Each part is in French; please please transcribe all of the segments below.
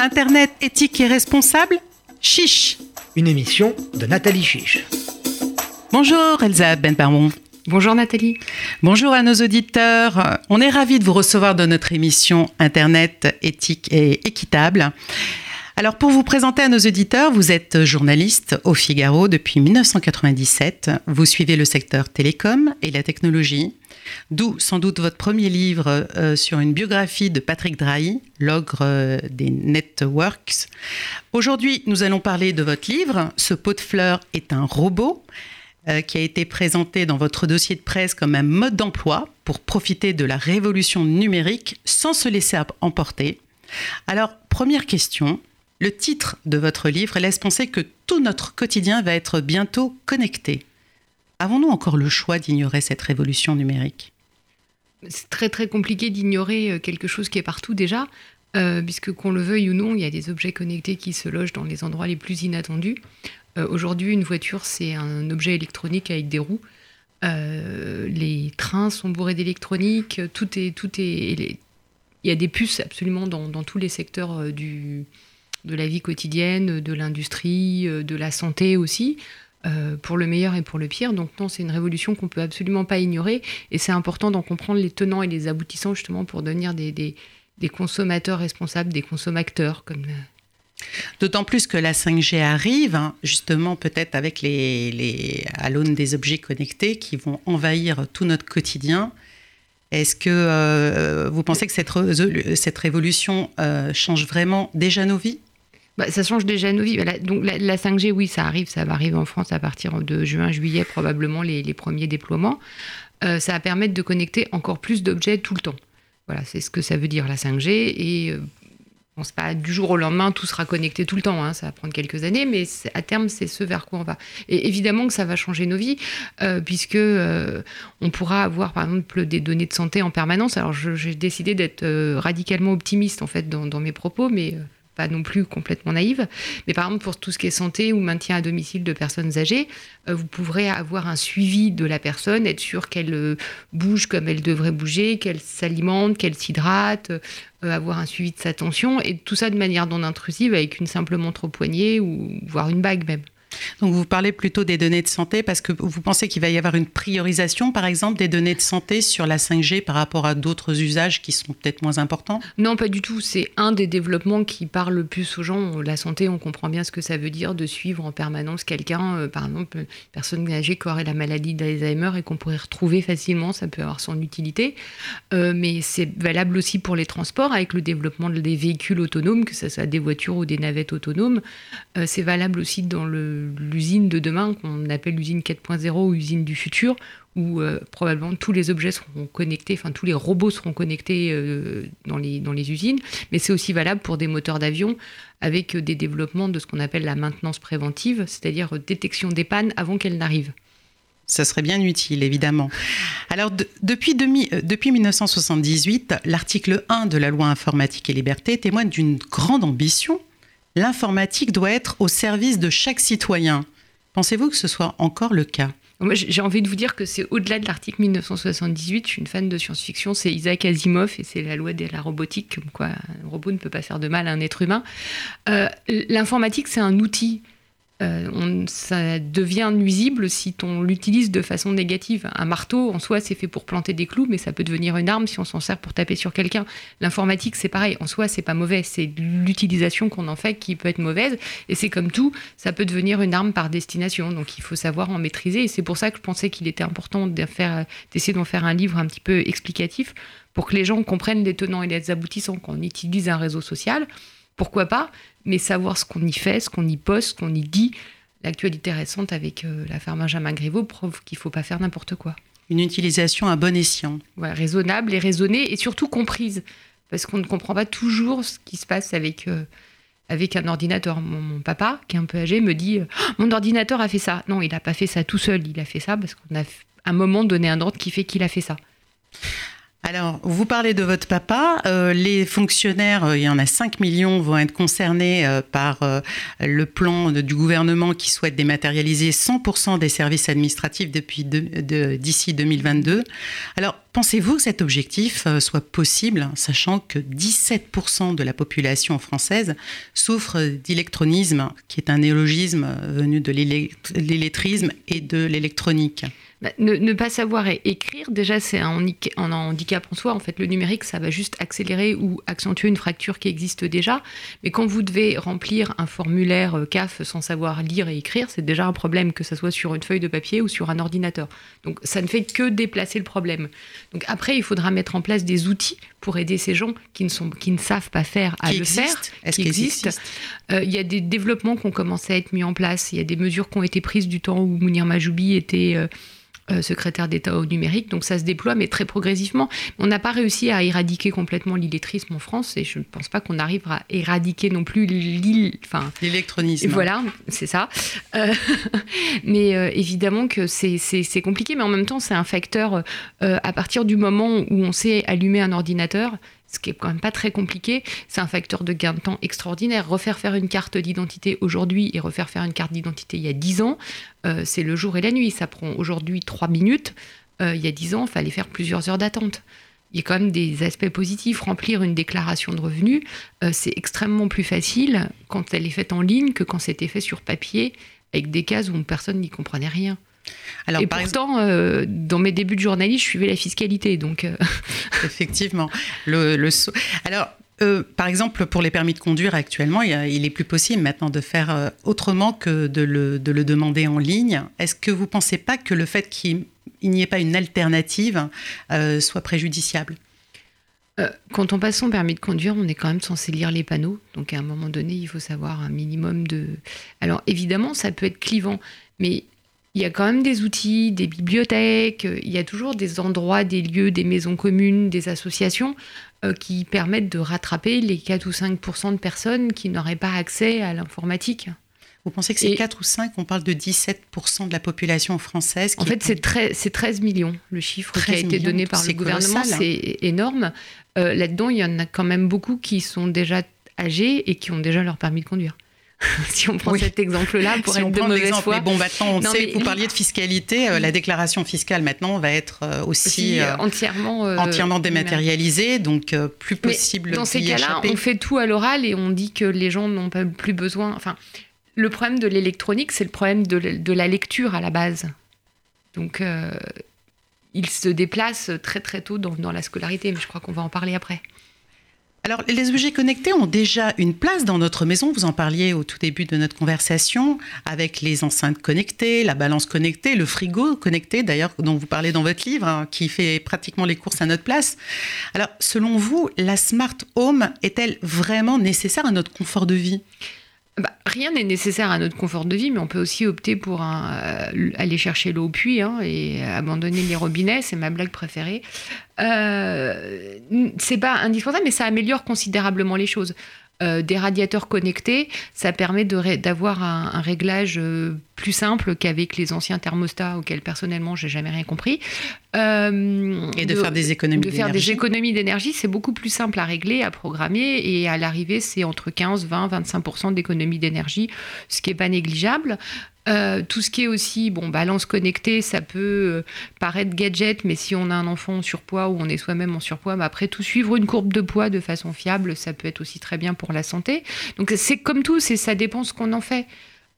Internet éthique et responsable Chiche Une émission de Nathalie Chiche. Bonjour Elsa Benparmon. Bonjour Nathalie. Bonjour à nos auditeurs. On est ravis de vous recevoir dans notre émission Internet éthique et équitable. Alors pour vous présenter à nos auditeurs, vous êtes journaliste au Figaro depuis 1997. Vous suivez le secteur télécom et la technologie. D'où sans doute votre premier livre euh, sur une biographie de Patrick Drahi, l'ogre euh, des networks. Aujourd'hui, nous allons parler de votre livre. Ce pot de fleurs est un robot euh, qui a été présenté dans votre dossier de presse comme un mode d'emploi pour profiter de la révolution numérique sans se laisser emporter. Alors, première question, le titre de votre livre laisse penser que tout notre quotidien va être bientôt connecté. Avons-nous encore le choix d'ignorer cette révolution numérique? C'est très très compliqué d'ignorer euh, quelque chose qui est partout déjà, euh, puisque qu'on le veuille ou non, il y a des objets connectés qui se logent dans les endroits les plus inattendus. Euh, aujourd'hui, une voiture, c'est un objet électronique avec des roues. les trains sont bourrés d'électronique, tout est, tout est, il y a des puces absolument dans, dans tous les secteurs du, de la vie quotidienne, de l'industrie, euh, de la santé aussi. Euh, pour le meilleur et pour le pire. Donc non, c'est une révolution qu'on peut absolument pas ignorer et c'est important d'en comprendre les tenants et les aboutissants justement pour devenir des, consommateurs responsables, des consommateurs comme. Euh. D'autant plus que la 5G arrive, hein, justement peut-être avec les à l'aune des objets connectés qui vont envahir tout notre quotidien. Est-ce que vous pensez que cette, cette révolution change vraiment déjà nos vies? Bah, ça change déjà nos vies. donc la, 5G, oui, ça arrive, ça va arriver en France à partir de juin, juillet, probablement les, premiers déploiements. Euh, ça va permettre de connecter encore plus d'objets tout le temps. Voilà, c'est ce que ça veut dire la 5G. Et euh, bon, c'est pas du jour au lendemain, tout sera connecté tout le temps. Hein, ça va prendre quelques années, mais à terme, c'est ce vers quoi on va. Et évidemment que ça va changer nos vies, euh, puisque on pourra avoir, par exemple, des données de santé en permanence. Alors, j'ai décidé d'être radicalement optimiste en fait dans, dans mes propos, mais pas non plus complètement naïve. Mais par exemple, pour tout ce qui est santé ou maintien à domicile de personnes âgées, euh, vous pourrez avoir un suivi de la personne, être sûr qu'elle euh, bouge comme elle devrait bouger, qu'elle s'alimente, qu'elle s'hydrate, euh, avoir un suivi de sa tension, et tout ça de manière non intrusive avec une simple montre au poignet ou voire une bague même. Donc vous parlez plutôt des données de santé parce que vous pensez qu'il va y avoir une priorisation, par exemple, des données de santé sur la 5G par rapport à d'autres usages qui sont peut-être moins importants? Non, pas du tout. C'est un des développements qui parle le plus aux gens. La santé, on comprend bien ce que ça veut dire de suivre en permanence quelqu'un, euh, par exemple, une personne âgée qui aurait la maladie d'Alzheimer et qu'on pourrait retrouver facilement. Ça peut avoir son utilité. Euh, mais c'est valable aussi pour les transports avec le développement des véhicules autonomes, que ce soit des voitures ou des navettes autonomes. Euh, c'est valable aussi dans le l'usine de demain, qu'on appelle l'usine 4.0 ou l'usine du futur, où euh, probablement tous les objets seront connectés, enfin tous les robots seront connectés euh, dans, les, usines, mais c'est aussi valable pour des moteurs d'avion avec des développements de ce qu'on appelle la maintenance préventive, c'est-à-dire détection des pannes avant qu'elles n'arrivent. Ça serait bien utile, évidemment. Alors, depuis, euh, depuis 1978, l'article 1 de la loi informatique et liberté témoigne d'une grande ambition l'informatique doit être au service de chaque citoyen. Pensez-vous que ce soit encore le cas? Moi, j'ai envie de vous dire que c'est au-delà de l'article 1978. Je suis une fan de science-fiction. C'est Isaac Asimov et c'est la loi de la robotique, comme quoi un robot ne peut pas faire de mal à un être humain. Euh, l'informatique, c'est un outil euh, on, ça devient nuisible si on l'utilise de façon négative. Un marteau, en soi, c'est fait pour planter des clous, mais ça peut devenir une arme si on s'en sert pour taper sur quelqu'un. L'informatique, c'est pareil. En soi, c'est pas mauvais. C'est l'utilisation qu'on en fait qui peut être mauvaise. Et c'est comme tout, ça peut devenir une arme par destination. Donc, il faut savoir en maîtriser. Et c'est pour ça que je pensais qu'il était important d'essayer d'en faire un livre un petit peu explicatif pour que les gens comprennent les tenants et les aboutissants quand on utilise un réseau social pourquoi pas, mais savoir ce qu'on y fait, ce qu'on y poste, ce qu'on y dit. L'actualité récente avec euh, l'affaire Benjamin Griveaux prouve qu'il ne faut pas faire n'importe quoi. Une utilisation à bon escient. raisonnable et raisonnée et surtout comprise. Parce qu'on ne comprend pas toujours ce qui se passe avec, euh, avec un ordinateur. Mon, papa, qui est un peu âgé, me dit oh, Mon ordinateur a fait ça. Non, il n'a pas fait ça tout seul. Il a fait ça parce qu'on a un moment donné un ordre qui fait qu'il a fait ça. Alors, vous parlez de votre papa. Euh, les fonctionnaires, euh, il y en a 5 millions, vont être concernés euh, par le plan du gouvernement qui souhaite dématérialiser 100% des services administratifs depuis d'ici 2022. Alors, pensez-vous que cet objectif euh, soit possible, sachant que 17% de la population française souffre d'électronisme, qui est un néologisme venu de l'électrisme et de l'électronique? Bah, ne, pas savoir écrire, déjà, c'est un, handicap en soi. En fait, le numérique, ça va juste accélérer ou accentuer une fracture qui existe déjà. Mais quand vous devez remplir un formulaire euh, CAF sans savoir lire et écrire, c'est déjà un problème, que ce soit sur une feuille de papier ou sur un ordinateur. Donc, ça ne fait que déplacer le problème. Donc, après, il faudra mettre en place des outils pour aider ces gens qui ne, sont, qui ne savent pas faire à le faire. Est-ce qu'il existe euh, Il y a des développements qui ont commencé à être mis en place. Il y a des mesures qui ont été prises du temps où Mounir Majoubi était. Euh, euh, secrétaire d'État au numérique. Donc ça se déploie, mais très progressivement. On n'a pas réussi à éradiquer complètement l'illettrisme en France, et je ne pense pas qu'on arrive à éradiquer non plus l'électronisme. Voilà, c'est ça. Euh, mais euh, évidemment que c'est compliqué, mais en même temps, c'est un facteur, à partir du moment où on sait allumer un ordinateur, ce qui est quand même pas très compliqué, c'est un facteur de gain de temps extraordinaire. Refaire faire une carte d'identité aujourd'hui et refaire faire une carte d'identité il y a 10 ans, euh, c'est le jour et la nuit. Ça prend aujourd'hui 3 minutes. Euh, il y a 10 ans, il fallait faire plusieurs heures d'attente. Il y a quand même des aspects positifs. Remplir une déclaration de revenus, euh, c'est extrêmement plus facile quand elle est faite en ligne que quand c'était fait sur papier avec des cases où personne n'y comprenait rien. Alors, et pourtant, euh, dans mes débuts de journaliste, je suivais la fiscalité, donc. Euh. Effectivement, le, le Alors. Euh, par exemple, pour les permis de conduire actuellement, il, est plus possible maintenant de faire autrement que de le, de le demander en ligne. Est-ce que vous ne pensez pas que le fait qu'il n'y ait pas une alternative soit préjudiciable? Quand on passe son permis de conduire, on est quand même censé lire les panneaux. Donc à un moment donné, il faut savoir un minimum de... Alors évidemment, ça peut être clivant, mais il y a quand même des outils, des bibliothèques, il y a toujours des endroits, des lieux, des maisons communes, des associations euh, qui permettent de rattraper les 4 ou 5% de personnes qui n'auraient pas accès à l'informatique. Vous pensez que c'est 4 ou 5 On parle de 17% de la population française. en fait, c'est 13, millions, le chiffre qui a été donné par le gouvernement. C'est énorme. Euh, là-dedans, il y en a quand même beaucoup qui sont déjà âgés et qui ont déjà leur permis de conduire. si on prend cet exemple-là pour si être on de mauvaise foi. Mais bon, maintenant, on sait, vous parliez de fiscalité, euh, la déclaration fiscale maintenant va être euh, aussi, euh, entièrement, entièrement dématérialisée, donc plus possible Dans ces cas-là, on fait tout à l'oral et on dit que les gens n'ont pas plus besoin. Enfin, le problème de l'électronique, c'est le problème de, la lecture à la base. Donc, il se déplace très très tôt dans, dans la scolarité, mais je crois qu'on va en parler après. Alors, les objets connectés ont déjà une place dans notre maison. Vous en parliez au tout début de notre conversation avec les enceintes connectées, la balance connectée, le frigo connecté, d'ailleurs, dont vous parlez dans votre livre, hein, qui fait pratiquement les courses à notre place. Alors, selon vous, la smart home est-elle vraiment nécessaire à notre confort de vie? Bah, rien n'est nécessaire à notre confort de vie, mais on peut aussi opter pour euh, aller chercher l'eau au puits hein, et abandonner les robinets, c'est ma blague préférée. Euh, c'est pas indispensable, mais ça améliore considérablement les choses. Euh, des radiateurs connectés, ça permet d'avoir un, réglage euh, plus simple qu'avec les anciens thermostats auxquels personnellement j'ai jamais rien compris. Euh, et de, faire des économies d'énergie. De faire des économies d'énergie, c'est beaucoup plus simple à régler, à programmer, et à l'arrivée, c'est entre 15, 20, 25 d'économies d'énergie, ce qui est pas négligeable. Euh, tout ce qui est aussi, bon, balance connectée, ça peut euh, paraître gadget, mais si on a un enfant en surpoids ou on est soi-même en surpoids, bah après tout suivre une courbe de poids de façon fiable, ça peut être aussi très bien pour la santé. Donc c'est comme tout, c'est ça dépend ce qu'on en fait.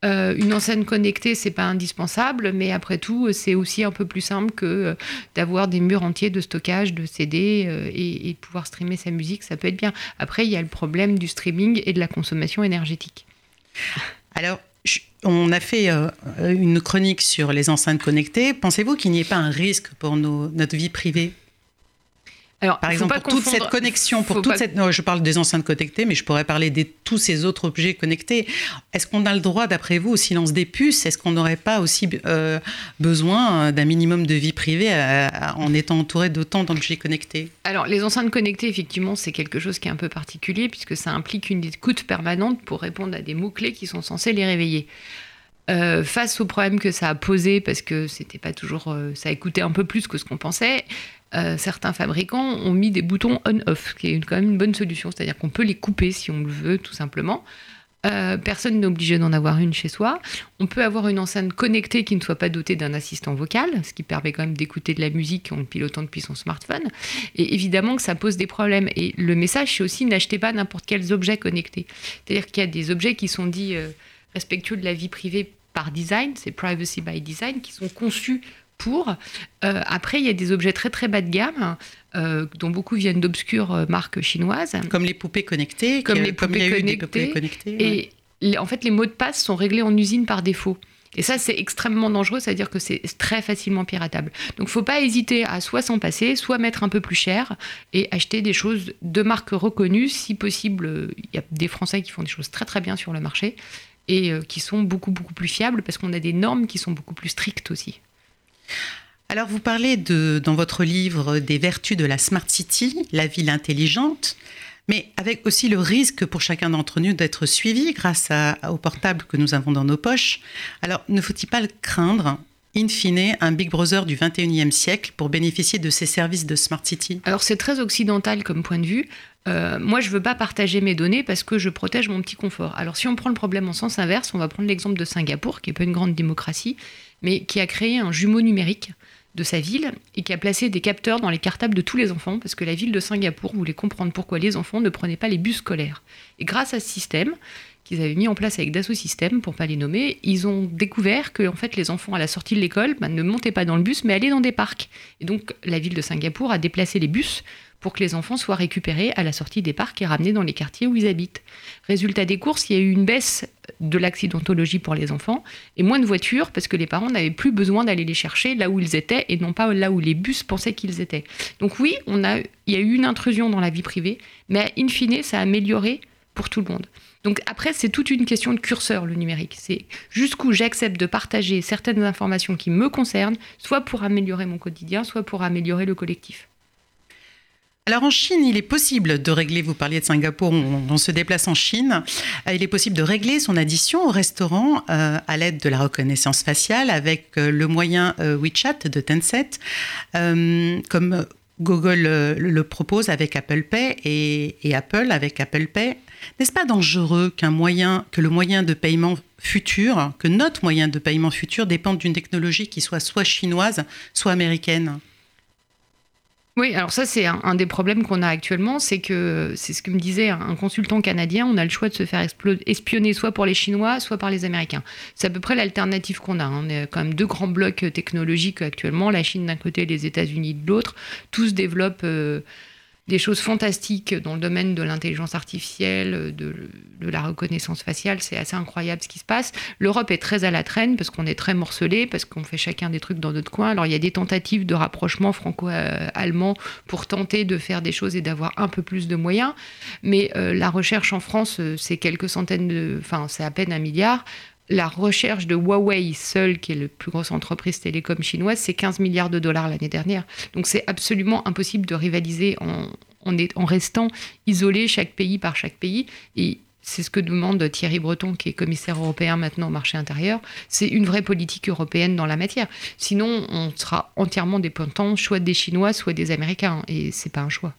Euh, une enceinte connectée, c'est pas indispensable, mais après tout, c'est aussi un peu plus simple que d'avoir des murs entiers de stockage, de CD et, et, de pouvoir streamer sa musique. Ça peut être bien. Après, il y a le problème du streaming et de la consommation énergétique. Alors, on a fait euh, une chronique sur les enceintes connectées. Pensez-vous qu'il n'y ait pas un risque pour notre vie privée? Alors, Par exemple, pour toute cette connexion, pour toute cette. je parle des enceintes connectées, mais je pourrais parler de tous ces autres objets connectés. Est-ce qu'on a le droit, d'après vous, au silence des puces? Est-ce qu'on n'aurait pas aussi euh, besoin d'un minimum de vie privée euh, en étant entouré d'autant d'objets connectés? Alors, les enceintes connectées, effectivement, c'est quelque chose qui est un peu particulier puisque ça implique une écoute permanente pour répondre à des mots-clés qui sont censés les réveiller. Euh, face au problème que ça a posé, parce que c'était pas toujours, ça a écouté un peu plus que ce qu'on pensait, euh, certains fabricants ont mis des boutons on-off, ce qui est quand même une bonne solution, c'est-à-dire qu'on peut les couper si on le veut, tout simplement. Euh, personne n'est obligé d'en avoir une chez soi. On peut avoir une enceinte connectée qui ne soit pas dotée d'un assistant vocal, ce qui permet quand même d'écouter de la musique en le pilotant depuis son smartphone. Et évidemment que ça pose des problèmes. Et le message, c'est aussi n'achetez pas n'importe quels objets connectés. C'est-à-dire qu'il y a des objets qui sont dits euh, respectueux de la vie privée par design, c'est privacy by design, qui sont conçus pour. Euh, après, il y a des objets très très bas de gamme, dont beaucoup viennent d'obscures marques chinoises. Comme les poupées connectées. Comme les poupées connectées. Et en fait, les mots de passe sont réglés en usine par défaut. Et ça, c'est extrêmement dangereux, c'est-à-dire que c'est très facilement piratable. Donc, il ne faut pas hésiter à soit s'en passer, soit mettre un peu plus cher et acheter des choses de marques reconnues. Si possible, il y a des Français qui font des choses très très bien sur le marché et qui sont beaucoup beaucoup plus fiables parce qu'on a des normes qui sont beaucoup plus strictes aussi. Alors, vous parlez dans votre livre des vertus de la Smart City, la ville intelligente, mais avec aussi le risque pour chacun d'entre nous d'être suivi grâce au portable que nous avons dans nos poches. Alors, ne faut-il pas le craindre in fine, un Big Brother du 21e siècle pour bénéficier de ces services de Smart City? Alors c'est très occidental comme point de vue. Euh, moi, je ne veux pas partager mes données parce que je protège mon petit confort. Alors si on prend le problème en sens inverse, on va prendre l'exemple de Singapour, qui n'est pas une grande démocratie, mais qui a créé un jumeau numérique de sa ville et qui a placé des capteurs dans les cartables de tous les enfants parce que la ville de Singapour voulait comprendre pourquoi les enfants ne prenaient pas les bus scolaires. Et grâce à ce système qu'ils avaient mis en place avec Dassault Systèmes, pour pas les nommer, ils ont découvert que en fait les enfants à la sortie de l'école bah, ne montaient pas dans le bus mais allaient dans des parcs. Et donc la ville de Singapour a déplacé les bus pour que les enfants soient récupérés à la sortie des parcs et ramenés dans les quartiers où ils habitent. Résultat des courses, il y a eu une baisse de l'accidentologie pour les enfants et moins de voitures parce que les parents n'avaient plus besoin d'aller les chercher là où ils étaient et non pas là où les bus pensaient qu'ils étaient. Donc oui, il y a eu une intrusion dans la vie privée, mais in fine, ça a amélioré pour tout le monde. Donc après, c'est toute une question de curseur, le numérique. C'est jusqu'où j'accepte de partager certaines informations qui me concernent, soit pour améliorer mon quotidien, soit pour améliorer le collectif. Alors en Chine, il est possible de régler, vous parliez de Singapour, on, se déplace en Chine, euh, il est possible de régler son addition au restaurant euh, à l'aide de la reconnaissance faciale avec euh, le moyen WeChat de Tencent, comme Google le, propose avec Apple Pay et, Apple avec Apple Pay. N'est-ce pas dangereux qu'un moyen, que le moyen de paiement futur, que notre moyen de paiement futur dépende d'une technologie qui soit soit chinoise, soit américaine? Oui, alors ça c'est un, des problèmes qu'on a actuellement, c'est que c'est ce que me disait un, consultant canadien, on a le choix de se faire espionner soit pour les Chinois, soit par les Américains. C'est à peu près l'alternative qu'on a. Hein. On est quand même deux grands blocs technologiques actuellement, la Chine d'un côté, les États-Unis de l'autre. Tous développent euh, des choses fantastiques dans le domaine de l'intelligence artificielle, de, la reconnaissance faciale. C'est assez incroyable ce qui se passe. L'Europe est très à la traîne parce qu'on est très morcelé, parce qu'on fait chacun des trucs dans notre coin. Alors il y a des tentatives de rapprochement franco-allemand pour tenter de faire des choses et d'avoir un peu plus de moyens. Mais euh, la recherche en France, euh, c'est quelques centaines de... Enfin, c'est à peine un milliard la recherche de Huawei seule, qui est la plus grosse entreprise télécom chinoise, c'est 15 milliards de dollars l'année dernière. Donc c'est absolument impossible de rivaliser en, restant isolé chaque pays par chaque pays. Et c'est ce que demande Thierry Breton, qui est commissaire européen maintenant au marché intérieur. C'est une vraie politique européenne dans la matière. Sinon, on sera entièrement dépendant soit des Chinois, soit des Américains. Et c'est pas un choix.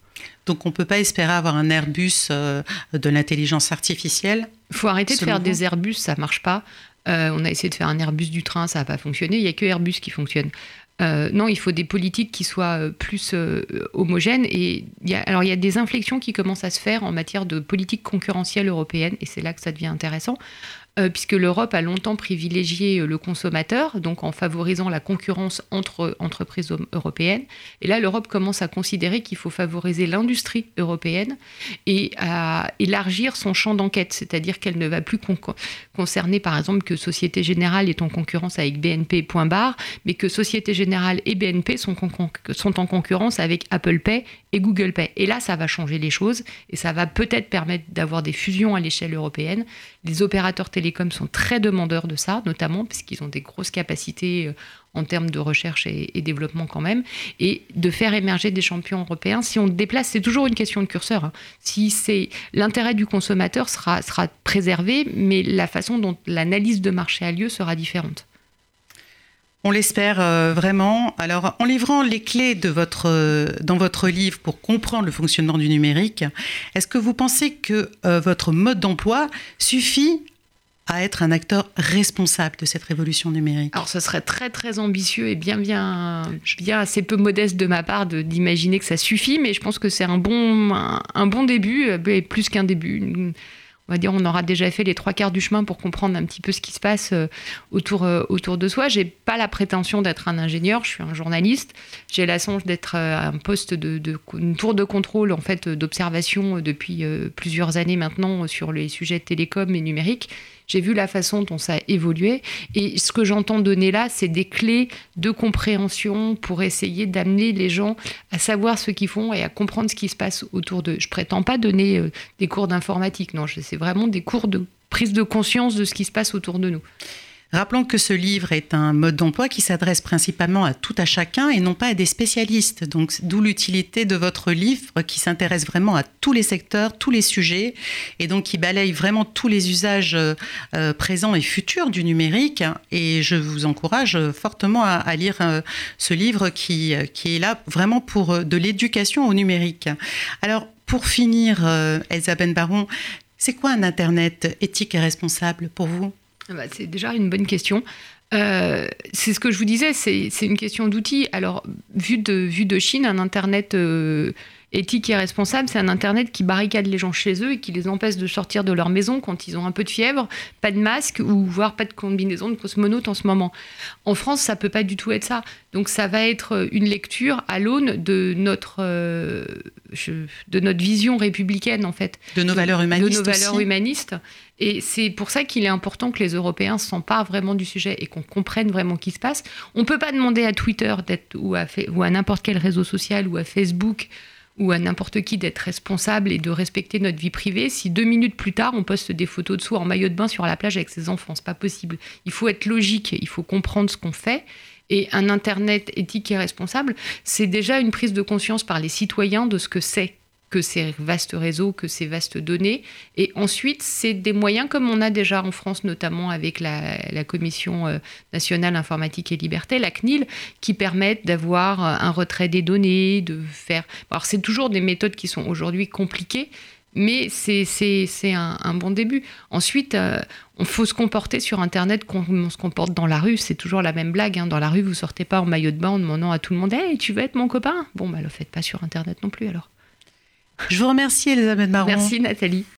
Donc on ne peut pas espérer avoir un Airbus euh, de l'intelligence artificielle Il faut arrêter de faire des Airbus, ça ne marche pas. Euh, on a essayé de faire un Airbus du train, ça n'a pas fonctionné. Il n'y a que Airbus qui fonctionne. Euh, non, il faut des politiques qui soient plus homogènes. Et alors, il y a des inflexions qui commencent à se faire en matière de politique concurrentielle européenne, et c'est là que ça devient intéressant. Euh, puisque l'Europe a longtemps privilégié euh, le consommateur, donc en favorisant la concurrence entre entreprises européennes. Et là, l'Europe commence à considérer qu'il faut favoriser l'industrie européenne et à élargir son champ d'enquête, c'est-à-dire qu'elle ne va plus concerner, par exemple, que Société Générale est en concurrence avec BNP, point mais que Société Générale et BNP sont, sont en concurrence avec Apple Pay et Google Pay. Et là, ça va changer les choses et ça va peut-être permettre d'avoir des fusions à l'échelle européenne. Les opérateurs télécoms sont très demandeurs de ça, notamment puisqu'ils ont des grosses capacités euh, en termes de recherche et, développement quand même, et de faire émerger des champions européens. Si on déplace, c'est toujours une question de curseur. Hein. Si c'est l'intérêt du consommateur sera, sera préservé, mais la façon dont l'analyse de marché a lieu sera différente. On l'espère euh, vraiment. Alors, en livrant les clés de votre, euh, dans votre livre pour comprendre le fonctionnement du numérique, est-ce que vous pensez que votre mode d'emploi suffit à être un acteur responsable de cette révolution numérique Alors, ce serait très très ambitieux et bien bien bien assez peu modeste de ma part d'imaginer que ça suffit, mais je pense que c'est un bon un, bon début, et plus qu'un début on va dire, on aura déjà fait les trois quarts du chemin pour comprendre un petit peu ce qui se passe euh, autour, euh, autour de soi. J'ai pas la prétention d'être un ingénieur, je suis un journaliste. J'ai la d'être euh, à un poste de, une tour de contrôle, en fait, d'observation depuis plusieurs années maintenant sur les sujets télécom et numériques. J'ai vu la façon dont ça a évolué. Et ce que j'entends donner là, c'est des clés de compréhension pour essayer d'amener les gens à savoir ce qu'ils font et à comprendre ce qui se passe autour d'eux. Je prétends pas donner euh, des cours d'informatique, non, c'est vraiment des cours de prise de conscience de ce qui se passe autour de nous. Rappelons que ce livre est un mode d'emploi qui s'adresse principalement à tout à chacun et non pas à des spécialistes. Donc, d'où l'utilité de votre livre qui s'intéresse vraiment à tous les secteurs, tous les sujets et donc qui balaye vraiment tous les usages euh, présents et futurs du numérique. Et je vous encourage fortement à, lire euh, ce livre qui, est là vraiment pour euh, de l'éducation au numérique. Alors, pour finir, Elsa Ben Baron, c'est quoi un Internet éthique et responsable pour vous? Bah, c'est déjà une bonne question. Euh, c'est ce que je vous disais, c'est une question d'outils. Alors, vu de Chine, un Internet euh, éthique et responsable, c'est un Internet qui barricade les gens chez eux et qui les empêche de sortir de leur maison quand ils ont un peu de fièvre, pas de masque ou voire pas de combinaison de cosmonautes en ce moment. En France, ça peut pas du tout être ça. Donc ça va être une lecture à l'aune de notre euh, de notre vision républicaine en fait, de nos valeurs humanistes, de nos valeurs humanistes. Et c'est pour ça qu'il est important que les Européens s'emparent vraiment du sujet et qu'on comprenne vraiment ce qui se passe. On peut pas demander à Twitter ou à, ou à n'importe quel réseau social ou à Facebook ou à n'importe qui d'être responsable et de respecter notre vie privée si deux minutes plus tard on poste des photos de soi en maillot de bain sur la plage avec ses enfants. C'est pas possible. Il faut être logique, il faut comprendre ce qu'on fait. Et un Internet éthique et responsable, c'est déjà une prise de conscience par les citoyens de ce que c'est que ces vastes réseaux, que ces vastes données. Et ensuite, c'est des moyens comme on a déjà en France, notamment avec la, Commission euh, nationale informatique et liberté, la CNIL, qui permettent d'avoir euh, un retrait des données, de faire... Alors c'est toujours des méthodes qui sont aujourd'hui compliquées, mais c'est un, un, bon début. Ensuite, euh, on faut se comporter sur Internet comme on se comporte dans la rue. C'est toujours la même blague. Hein. Dans la rue, vous sortez pas en maillot de bain en demandant à tout le monde Hey, tu veux être mon copain? Bon, bah, le faites pas sur Internet non plus alors. Je vous remercie, Elisabeth Baron. Merci, Nathalie.